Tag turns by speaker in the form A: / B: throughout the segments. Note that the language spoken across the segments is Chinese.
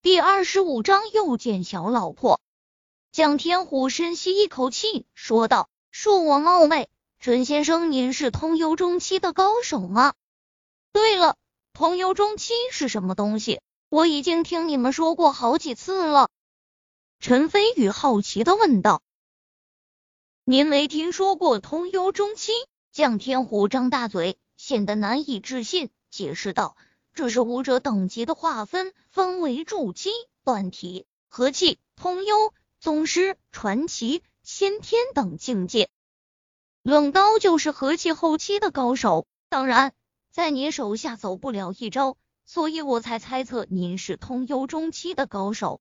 A: 第二十五章又见小老婆。蒋天虎深吸一口气，说道：“恕我冒昧，陈先生，您是通幽中期的高手吗？对了，通幽中期是什么东西？我已经听你们说过好几次了。”陈飞宇好奇的问道：“您没听说过通幽中期？”蒋天虎张大嘴，显得难以置信，解释道。这是武者等级的划分，分为筑基、断体、和气、通幽、宗师、传奇、先天等境界。冷刀就是和气后期的高手，当然在你手下走不了一招，所以我才猜测您是通幽中期的高手。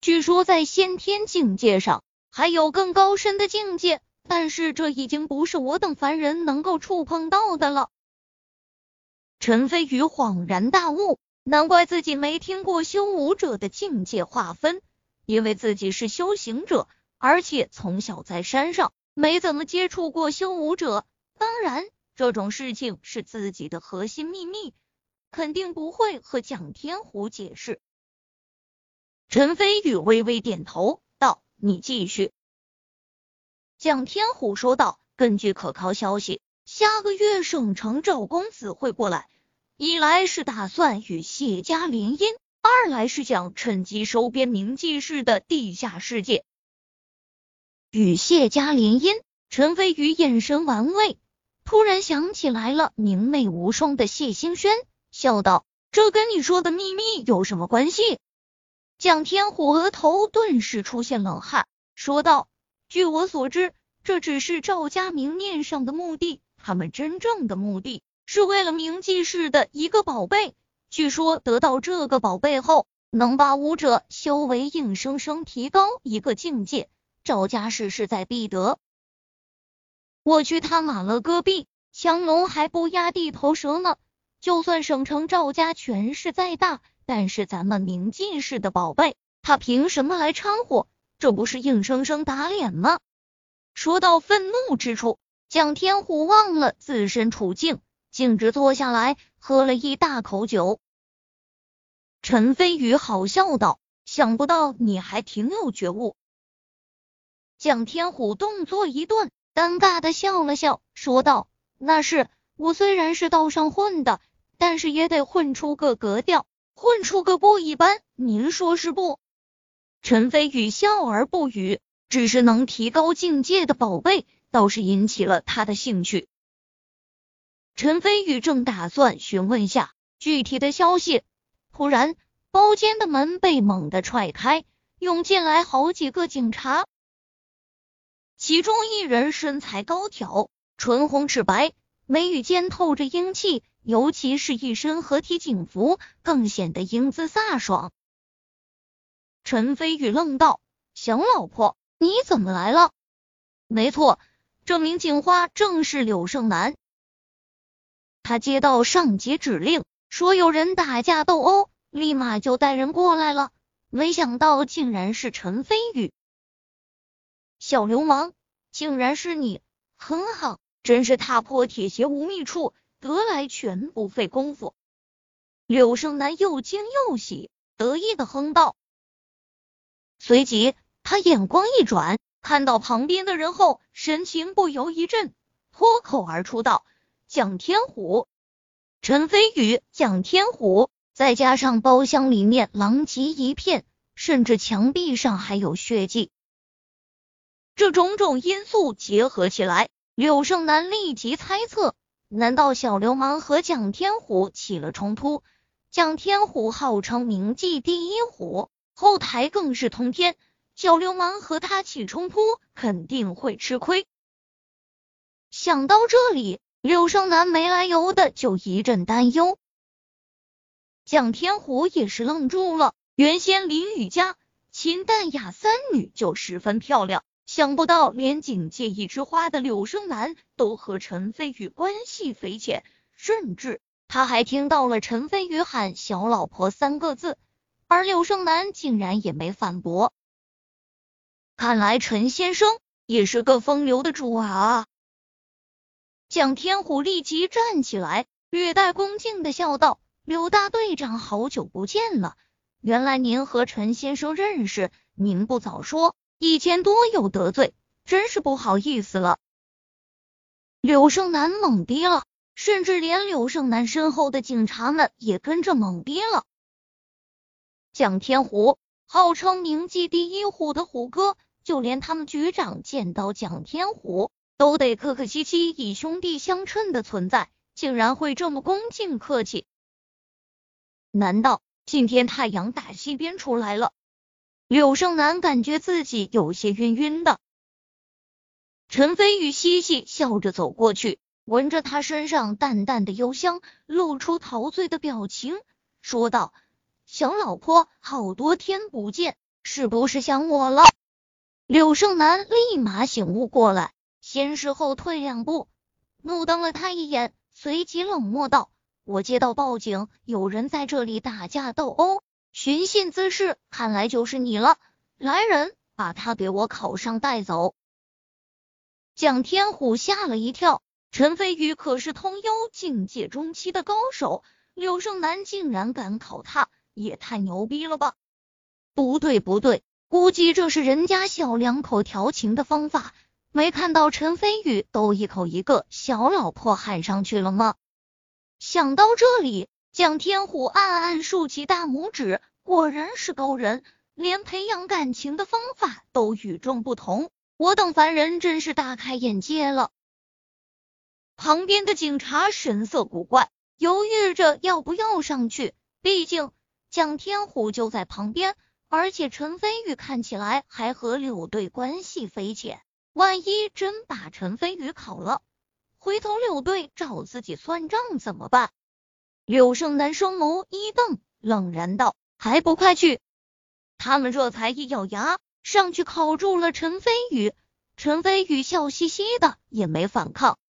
A: 据说在先天境界上还有更高深的境界，但是这已经不是我等凡人能够触碰到的了。陈飞宇恍然大悟，难怪自己没听过修武者的境界划分，因为自己是修行者，而且从小在山上没怎么接触过修武者。当然，这种事情是自己的核心秘密，肯定不会和蒋天虎解释。陈飞宇微微点头道：“你继续。”蒋天虎说道：“根据可靠消息，下个月省城赵公子会过来。”一来是打算与谢家联姻，二来是想趁机收编明记氏的地下世界。与谢家联姻，陈飞宇眼神玩味，突然想起来了明媚无双的谢兴轩，笑道：“这跟你说的秘密有什么关系？”蒋天虎额头顿时出现冷汗，说道：“据我所知，这只是赵家明面上的目的，他们真正的目的。”是为了铭记氏的一个宝贝，据说得到这个宝贝后，能把武者修为硬生生提高一个境界。赵家氏势在必得。我去他马勒戈壁！强龙还不压地头蛇呢？就算省城赵家权势再大，但是咱们铭记氏的宝贝，他凭什么来掺和？这不是硬生生打脸吗？说到愤怒之处，蒋天虎忘了自身处境。径直坐下来，喝了一大口酒。陈飞宇好笑道：“想不到你还挺有觉悟。”蒋天虎动作一顿，尴尬的笑了笑，说道：“那是我虽然是道上混的，但是也得混出个格调，混出个不一般。您说是不？”陈飞宇笑而不语，只是能提高境界的宝贝，倒是引起了他的兴趣。陈飞宇正打算询问下具体的消息，突然包间的门被猛地踹开，涌进来好几个警察。其中一人身材高挑，唇红齿白，眉宇间透着英气，尤其是一身合体警服，更显得英姿飒爽。陈飞宇愣道：“小老婆，你怎么来了？”没错，这名警花正是柳胜男。他接到上级指令，说有人打架斗殴，立马就带人过来了。没想到竟然是陈飞宇，小流氓，竟然是你！很好，真是踏破铁鞋无觅处，得来全不费工夫。柳胜男又惊又喜，得意的哼道。随即他眼光一转，看到旁边的人后，神情不由一震，脱口而出道。蒋天虎、陈飞宇、蒋天虎，再加上包厢里面狼藉一片，甚至墙壁上还有血迹，这种种因素结合起来，柳胜男立即猜测：难道小流氓和蒋天虎起了冲突？蒋天虎号称名妓第一虎，后台更是通天，小流氓和他起冲突，肯定会吃亏。想到这里。柳生男没来由的就一阵担忧，蒋天虎也是愣住了。原先林雨佳秦淡雅三女就十分漂亮，想不到连警界一枝花的柳生男都和陈飞宇关系匪浅，甚至他还听到了陈飞宇喊“小老婆”三个字，而柳生男竟然也没反驳。看来陈先生也是个风流的主啊！蒋天虎立即站起来，略带恭敬的笑道：“柳大队长，好久不见了。原来您和陈先生认识，您不早说，以前多有得罪，真是不好意思了。柳胜男懵逼了，甚至连柳胜男身后的警察们也跟着懵逼了。蒋天虎号称名记第一虎的虎哥，就连他们局长见到蒋天虎都得客客气气，以兄弟相称的存在，竟然会这么恭敬客气？难道？今天太阳打西边出来了，柳胜男感觉自己有些晕晕的。陈飞宇嘻嘻笑着走过去，闻着他身上淡淡的幽香，露出陶醉的表情，说道：“小老婆，好多天不见，是不是想我了？”柳胜男立马醒悟过来，先是后退两步，怒瞪了他一眼，随即冷漠道。我接到报警，有人在这里打架斗殴，寻衅滋事，看来就是你了。来人，把他给我铐上带走。蒋天虎吓了一跳，陈飞宇可是通幽境界中期的高手，柳胜男竟然敢考他，也太牛逼了吧？不对不对，估计这是人家小两口调情的方法。没看到陈飞宇都一口一个小老婆喊上去了吗？想到这里，蒋天虎暗暗竖起大拇指，果然是高人，连培养感情的方法都与众不同。我等凡人真是大开眼界了。旁边的警察神色古怪，犹豫着要不要上去。毕竟蒋天虎就在旁边，而且陈飞宇看起来还和柳队关系匪浅，万一真把陈飞宇烤了。回头柳队找自己算账怎么办？柳胜男双眸一瞪，冷然道：“还不快去！”他们这才一咬牙，上去铐住了陈飞宇。陈飞宇笑嘻嘻的，也没反抗。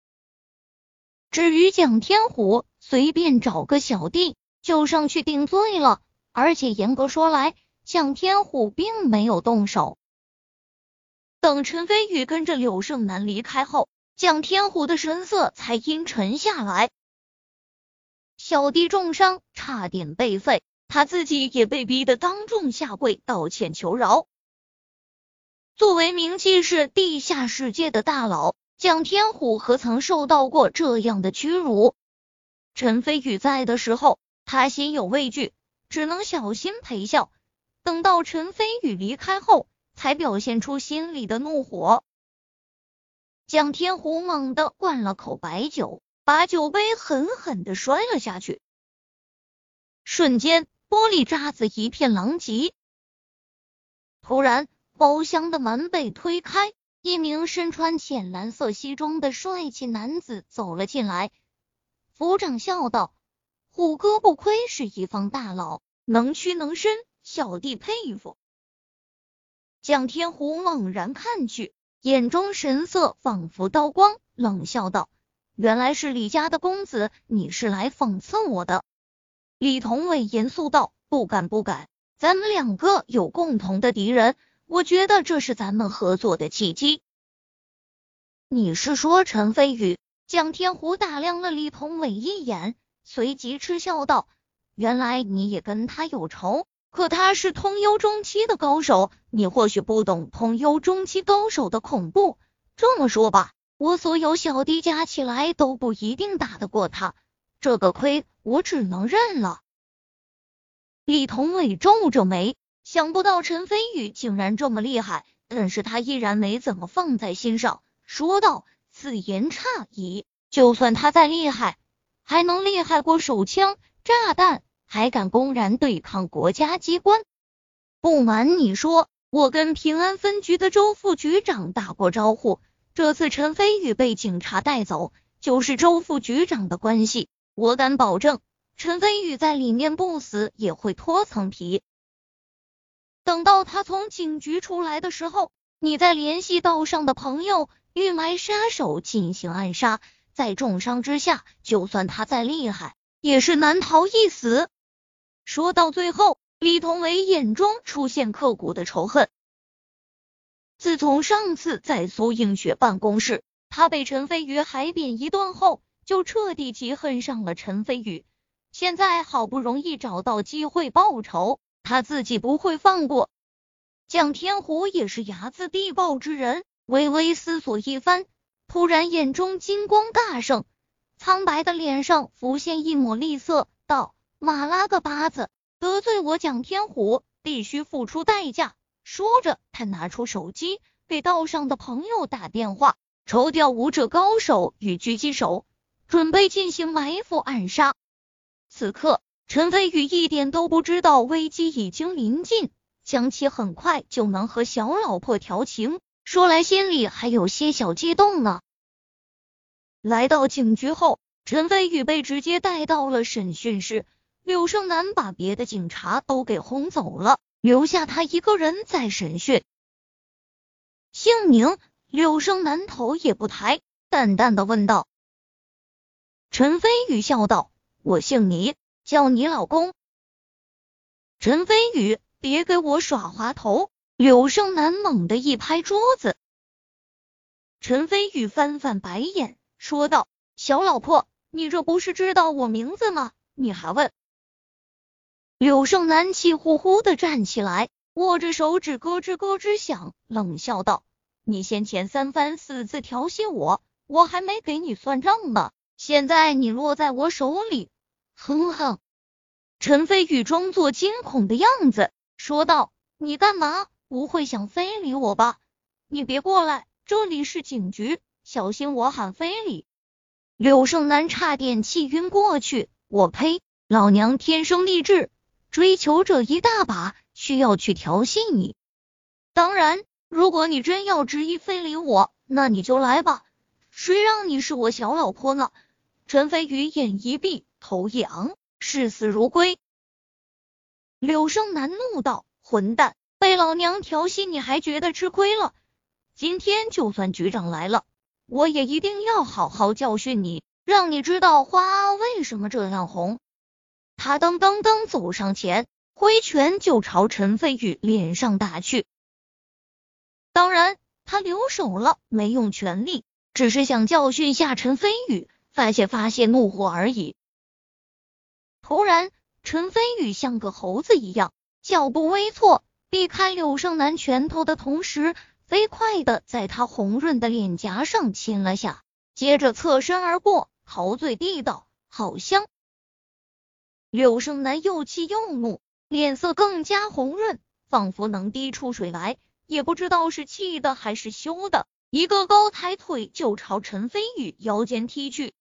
A: 至于蒋天虎，随便找个小弟就上去顶罪了。而且严格说来，蒋天虎并没有动手。等陈飞宇跟着柳胜男离开后。蒋天虎的神色才阴沉下来，小弟重伤，差点被废，他自己也被逼得当众下跪道歉求饶。作为名气是地下世界的大佬，蒋天虎何曾受到过这样的屈辱？陈飞宇在的时候，他心有畏惧，只能小心陪笑。等到陈飞宇离开后，才表现出心里的怒火。蒋天虎猛地灌了口白酒，把酒杯狠狠的摔了下去，瞬间玻璃渣子一片狼藉。突然，包厢的门被推开，一名身穿浅蓝色西装的帅气男子走了进来。府长笑道：“虎哥不愧是一方大佬，能屈能伸，小弟佩服。”蒋天虎猛然看去。眼中神色仿佛刀光，冷笑道：“原来是李家的公子，你是来讽刺我的？”李同伟严肃道：“不敢不敢，咱们两个有共同的敌人，我觉得这是咱们合作的契机。”你是说陈飞宇？蒋天虎打量了李同伟一眼，随即嗤笑道：“原来你也跟他有仇。”可他是通幽中期的高手，你或许不懂通幽中期高手的恐怖。这么说吧，我所有小弟加起来都不一定打得过他，这个亏我只能认了。李同伟皱着眉，想不到陈飞宇竟然这么厉害，但是他依然没怎么放在心上，说道：“此言差矣，就算他再厉害，还能厉害过手枪、炸弹？”还敢公然对抗国家机关？不瞒你说，我跟平安分局的周副局长打过招呼。这次陈飞宇被警察带走，就是周副局长的关系。我敢保证，陈飞宇在里面不死也会脱层皮。等到他从警局出来的时候，你再联系道上的朋友，预埋杀手进行暗杀。在重伤之下，就算他再厉害，也是难逃一死。说到最后，李同伟眼中出现刻骨的仇恨。自从上次在苏映雪办公室，他被陈飞宇海扁一顿后，就彻底记恨上了陈飞宇。现在好不容易找到机会报仇，他自己不会放过。蒋天虎也是睚眦必报之人，微微思索一番，突然眼中金光大盛，苍白的脸上浮现一抹厉色，道：“马拉个巴子，得罪我蒋天虎，必须付出代价。”说着，他拿出手机给道上的朋友打电话，抽调武者高手与狙击手，准备进行埋伏暗杀。此刻，陈飞宇一点都不知道危机已经临近。江七很快就能和小老婆调情，说来心里还有些小激动呢。来到警局后，陈飞宇被直接带到了审讯室，柳胜男把别的警察都给轰走了，留下他一个人在审讯。姓名？柳胜男头也不抬，淡淡的问道。陈飞宇笑道：“我姓倪，叫你老公。”陈飞宇。别给我耍滑头！柳胜男猛地一拍桌子。陈飞宇翻翻白眼，说道：“小老婆，你这不是知道我名字吗？你还问？”柳胜男气呼呼的站起来，握着手指咯吱咯吱响，冷笑道：“你先前三番四次调戏我，我还没给你算账呢，现在你落在我手里，哼哼！”陈飞宇装作惊恐的样子。说道：“你干嘛？不会想非礼我吧？你别过来，这里是警局，小心我喊非礼。”柳胜男差点气晕过去。我呸！老娘天生丽质，追求者一大把，需要去调戏你？当然，如果你真要执意非礼我，那你就来吧。谁让你是我小老婆呢？陈飞宇眼一闭，头一昂，视死如归。柳胜男怒道：“混蛋，老娘调戏你还觉得吃亏了？今天就算局长来了，我也一定要好好教训你，让你知道花为什么这样红。”他噔噔噔走上前，挥拳就朝陈飞宇脸上打去。当然，他留手了，没用全力，只是想教训下陈飞宇，发泄发泄怒火而已。突然。陈飞宇像个猴子一样，脚步微错，避开柳胜男拳头的同时，飞快的在他红润的脸颊上亲了下，接着侧身而过，陶醉地道：“好香。”柳胜男又气又怒，脸色更加红润，仿佛能滴出水来，也不知道是气的还是羞的，一个高抬腿就朝陈飞宇腰间踢去。